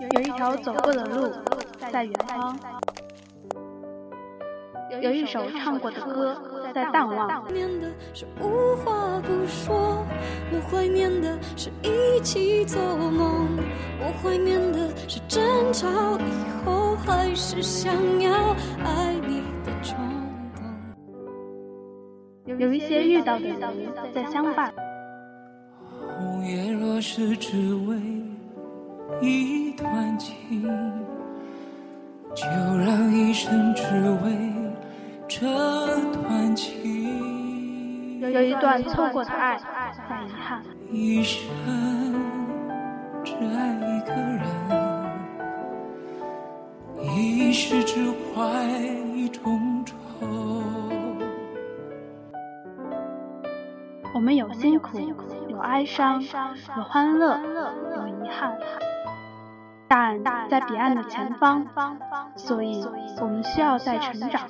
有一条走过的路在远方，有一首唱过的歌在淡忘。怀念的是无话不说，我怀念的是一起做梦，我怀念的是争吵以后还是想要爱你的冲动。有一些遇到的人在相伴，红叶若是只为一段情，就让一生只为这段情。有一段错过的爱很遗憾，一生只爱一个人，一世只怀一种愁。我们有辛苦，有哀伤，有欢乐，有遗憾，但在彼岸的前方，所以我们需要在成长。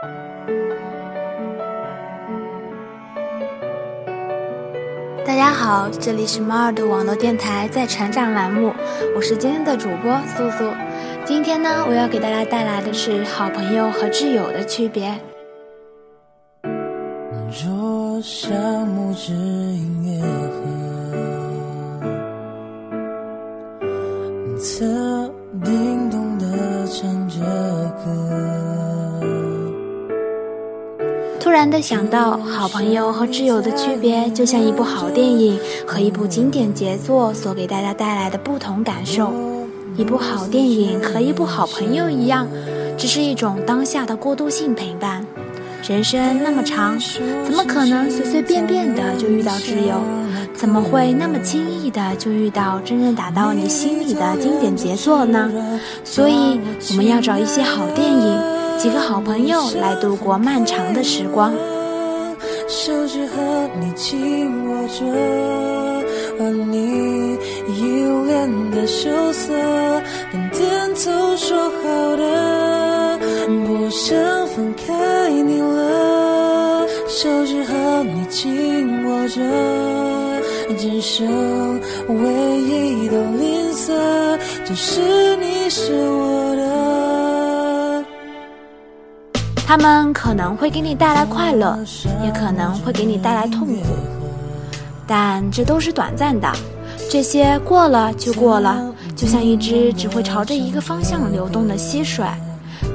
大家好，这里是猫耳朵网络电台在成长栏目，我是今天的主播素素。今天呢，我要给大家带来的是好朋友和挚友的区别。若像突然的想到，好朋友和挚友的区别，就像一部好电影和一部经典杰作所给大家带来的不同感受。一部好电影和一部好朋友一样，只是一种当下的过渡性陪伴。人生那么长，怎么可能随随便便的就遇到挚友？怎么会那么轻易的就遇到真正打到你心里的经典杰作呢？所以，我们要找一些好电影，几个好朋友来度过漫长的时光。手指和你紧握着，而你依恋的羞涩，连点头说好的，不想分开你了。手指和你紧握着，只剩唯一的吝啬，就是你是我的。他们可能会给你带来快乐，也可能会给你带来痛苦，但这都是短暂的。这些过了就过了，就像一只只会朝着一个方向流动的溪水。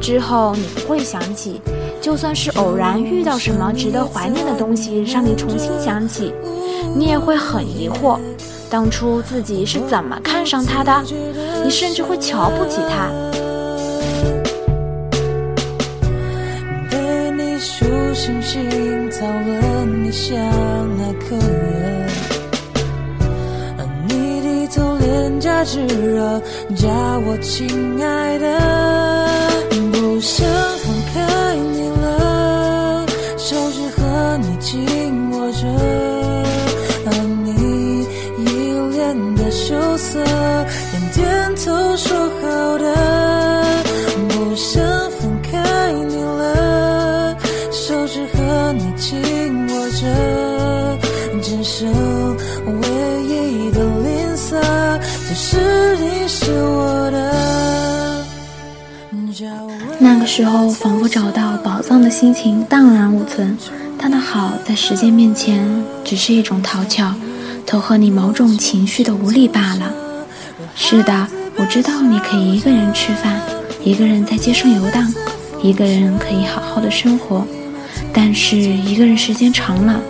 之后你不会想起，就算是偶然遇到什么值得怀念的东西，让你重新想起，你也会很疑惑，当初自己是怎么看上他的？你甚至会瞧不起他。星星，造了你想那个人，而你低头脸颊炙热，叫我亲爱的，不想时候，仿佛找到宝藏的心情荡然无存。他的好在时间面前，只是一种讨巧，投合你某种情绪的无力罢了。是的，我知道你可以一个人吃饭，一个人在街上游荡，一个人可以好好的生活。但是一个人时间长了，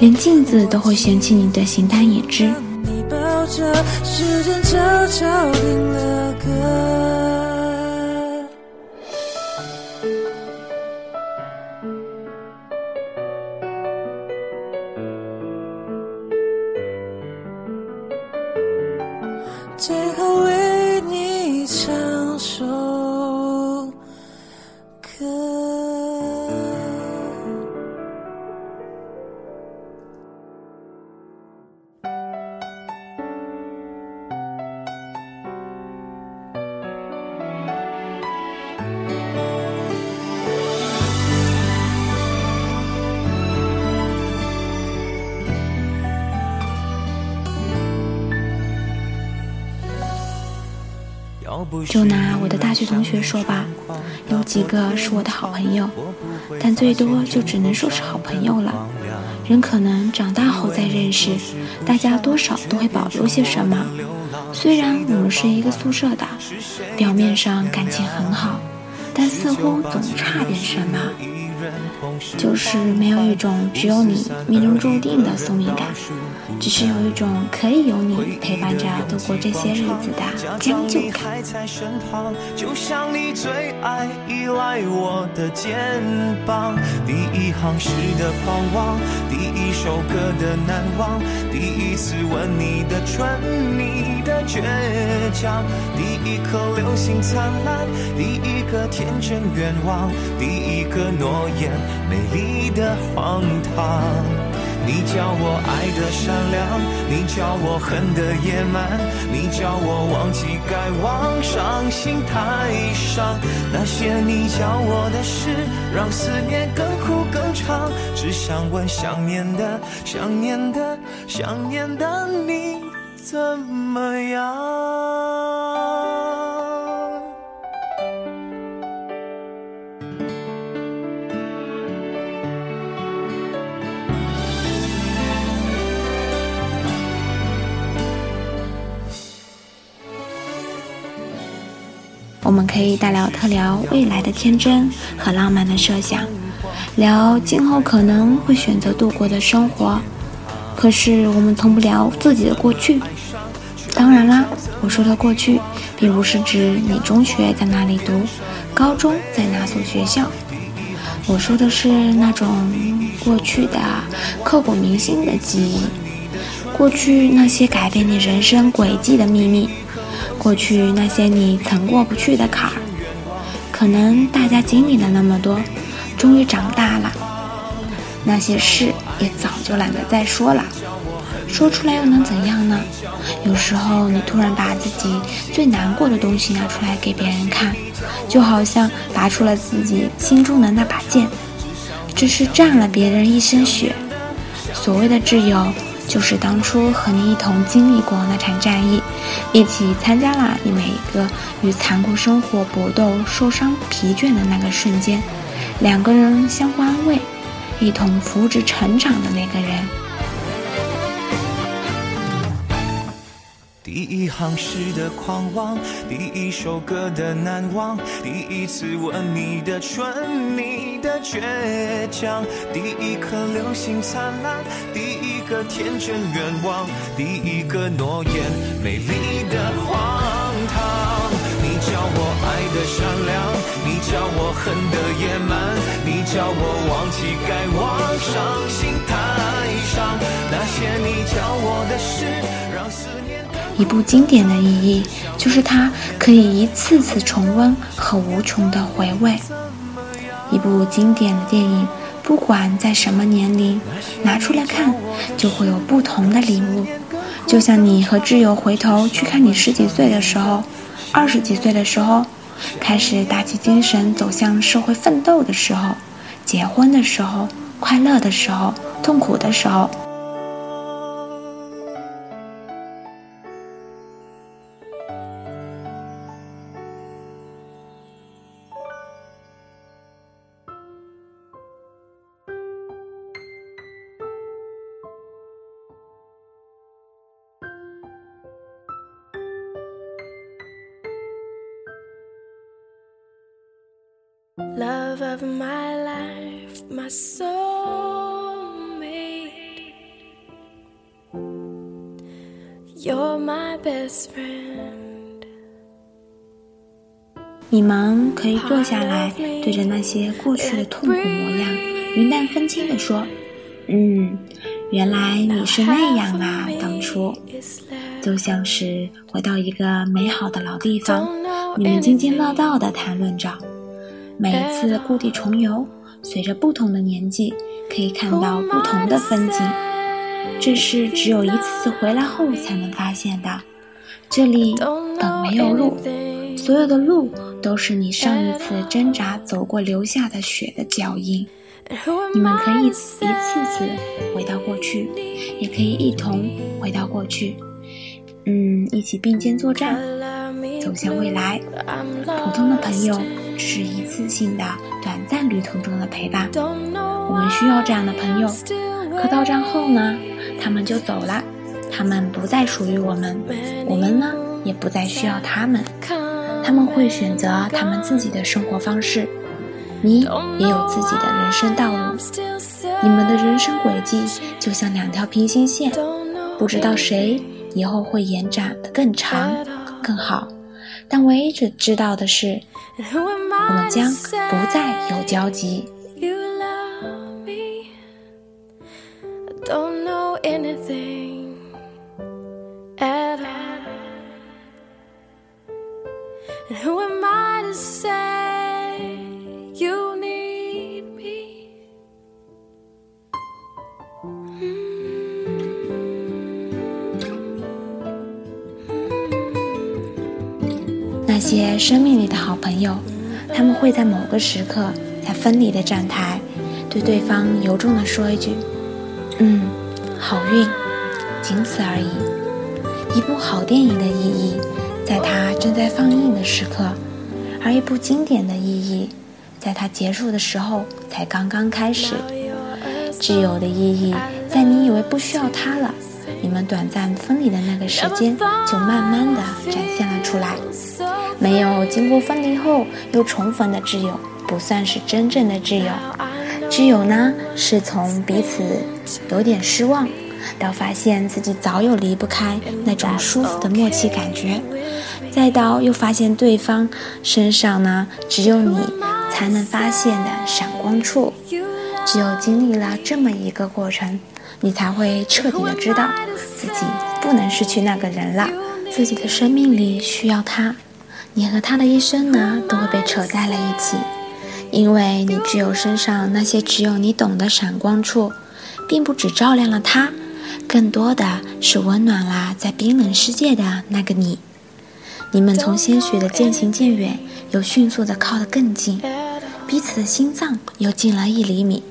连镜子都会嫌弃你的形单影只。你抱着，时间悄悄了格。最后为你唱。就拿我的大学同学说吧，有几个是我的好朋友，但最多就只能说是好朋友了。人可能长大后再认识，大家多少都会保留些什么。虽然我们是一个宿舍的，表面上感情很好，但似乎总差点什么。就是没有一种只有你命中注定的宿命感，只是有一种可以有你陪伴着度过这些日子的将就感。就像你最爱依赖我的肩膀，第一行诗的狂妄，第一首歌的难忘，第一次吻你的唇，你的倔强，第一颗流星灿烂，第一个天真愿望，第一个诺言。美丽的荒唐，你叫我爱的善良，你叫我恨的野蛮，你叫我忘记该忘，伤心太伤。那些你教我的事，让思念更苦更长。只想问想念的、想念的、想念的你怎么样？我们可以大聊特聊未来的天真和浪漫的设想，聊今后可能会选择度过的生活。可是我们从不聊自己的过去。当然啦，我说的过去，并不是指你中学在哪里读，高中在哪所学校。我说的是那种过去的刻骨铭心的记忆，过去那些改变你人生轨迹的秘密。过去那些你曾过不去的坎儿，可能大家经历了那么多，终于长大了，那些事也早就懒得再说了。说出来又能怎样呢？有时候你突然把自己最难过的东西拿出来给别人看，就好像拔出了自己心中的那把剑，只是蘸了别人一身血。所谓的挚友。就是当初和你一同经历过那场战役，一起参加了你每一个与残酷生活搏斗、受伤疲倦的那个瞬间，两个人相互安慰，一同扶植成长的那个人。第一行诗的狂妄，第一首歌的难忘，第一次吻你的唇，你的倔强，第一颗流星灿烂，第个天真愿望，第一个诺言，美丽的荒唐。你叫我爱的善良，你叫我恨的野蛮，你叫我忘记该忘，伤心太伤。那些你教我的事，让思念。一部经典的意义，就是它可以一次次重温和无穷的回味。一部经典的电影，不管在什么年龄拿出来看，就会有不同的领悟。就像你和挚友回头去看你十几岁的时候、二十几岁的时候，开始打起精神走向社会奋斗的时候、结婚的时候、快乐的时候、痛苦的时候。Love of my life, my soulmate. You're my best friend. 你们可以坐下来，对着那些过去的痛苦模样，云淡风轻地说：“嗯，原来你是那样啊，当初。”就像是回到一个美好的老地方，你们津津乐道的谈论着。每一次故地重游，随着不同的年纪，可以看到不同的风景。这是只有一次次回来后才能发现的。这里本没有路，所有的路都是你上一次挣扎走过留下的血的脚印。你们可以一次次回到过去，也可以一同回到过去。嗯，一起并肩作战，走向未来。普通的朋友只是一次性的、短暂旅途中的陪伴。我们需要这样的朋友。可到站后呢？他们就走了，他们不再属于我们，我们呢也不再需要他们。他们会选择他们自己的生活方式，你也有自己的人生道路。你们的人生轨迹就像两条平行线，不知道谁以后会延展的更长、更好。但唯一只知道的是，我们将不再有交集。那些生命里的好朋友，他们会在某个时刻，在分离的站台，对对方由衷地说一句：“嗯，好运。”仅此而已。一部好电影的意义，在它正在放映的时刻；而一部经典的意义，在它结束的时候才刚刚开始。挚友的意义，在你以为不需要它了，你们短暂分离的那个时间，就慢慢的展现了出来。没有经过分离后又重逢的挚友，不算是真正的挚友。挚友呢，是从彼此有点失望。到发现自己早有离不开那种舒服的默契感觉，再到又发现对方身上呢只有你才能发现的闪光处，只有经历了这么一个过程，你才会彻底的知道自己不能失去那个人了，自己的生命里需要他，你和他的一生呢都会被扯在了一起，因为你只有身上那些只有你懂的闪光处，并不只照亮了他。更多的是温暖了在冰冷世界的那个你，你们从鲜血的渐行渐远，又迅速的靠得更近，彼此的心脏又近了一厘米。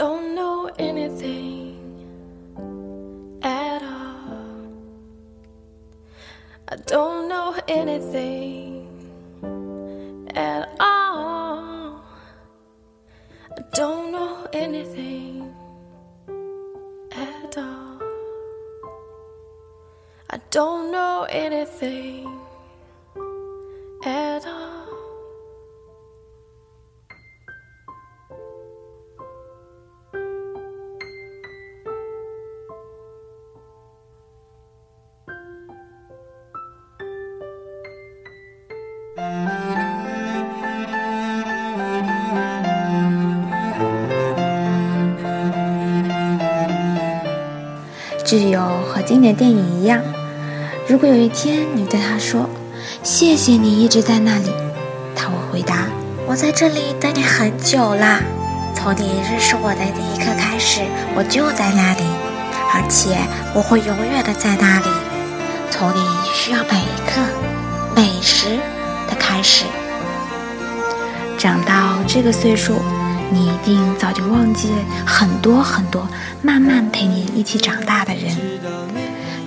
Don't know anything at all. I don't know anything at all. I don't know anything at all. I don't know anything. 只有和经典电影一样，如果有一天你对他说：“谢谢你一直在那里”，他会回答：“我在这里等你很久啦，从你认识我的第一刻开始，我就在那里，而且我会永远的在那里，从你需要每一刻、每时的开始。”长到这个岁数。你一定早就忘记很多很多慢慢陪你一起长大的人，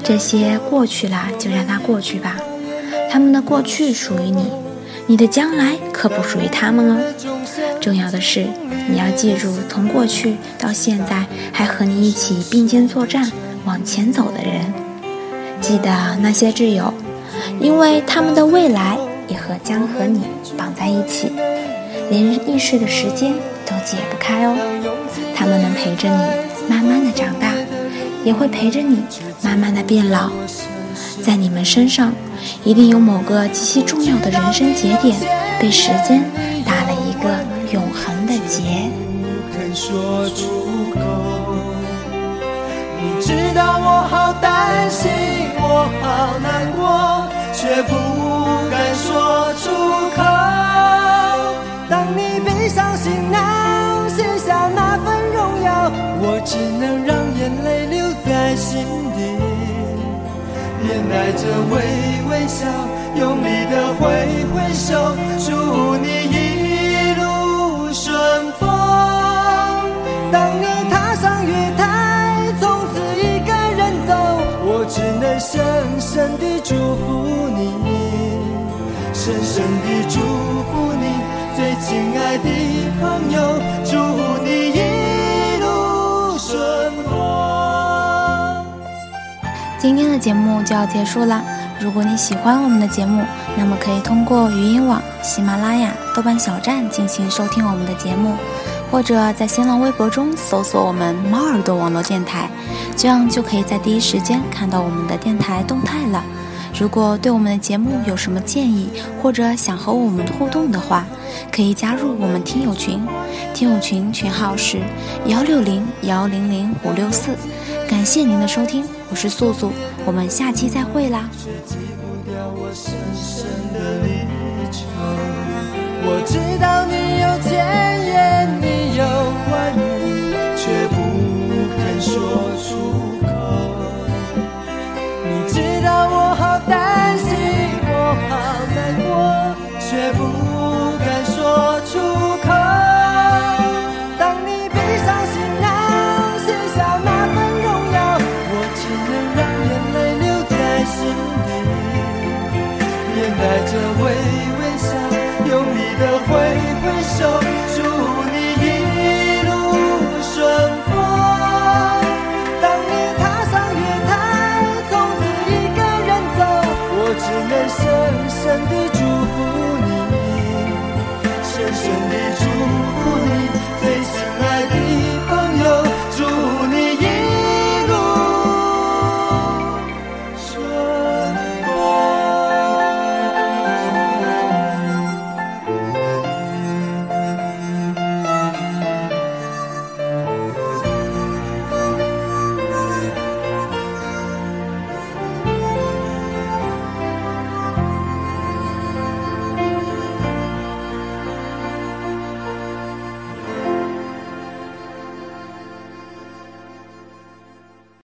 这些过去了就让它过去吧。他们的过去属于你，你的将来可不属于他们哦。重要的是，你要记住从过去到现在还和你一起并肩作战往前走的人，记得那些挚友，因为他们的未来也和将和你绑在一起，连易逝的时间。都解不开哦。他们能陪着你慢慢的长大，也会陪着你慢慢的变老。在你们身上，一定有某个极其重要的人生节点，被时间打了一个永恒的结。你知道我好担心，我好难过，却不敢说出口。当你闭上行囊，卸下那份荣耀，我只能让眼泪留在心底，带着微微笑，用力的挥挥手，祝你节目就要结束啦。如果你喜欢我们的节目，那么可以通过语音网、喜马拉雅、豆瓣小站进行收听我们的节目，或者在新浪微博中搜索我们“猫耳朵网络电台”，这样就可以在第一时间看到我们的电台动态了。如果对我们的节目有什么建议，或者想和我们互动的话，可以加入我们听友群，听友群群号是幺六零幺零零五六四。感谢您的收听，我是素素，我们下期再会啦。记不掉我深深的离愁。我知道你有千言，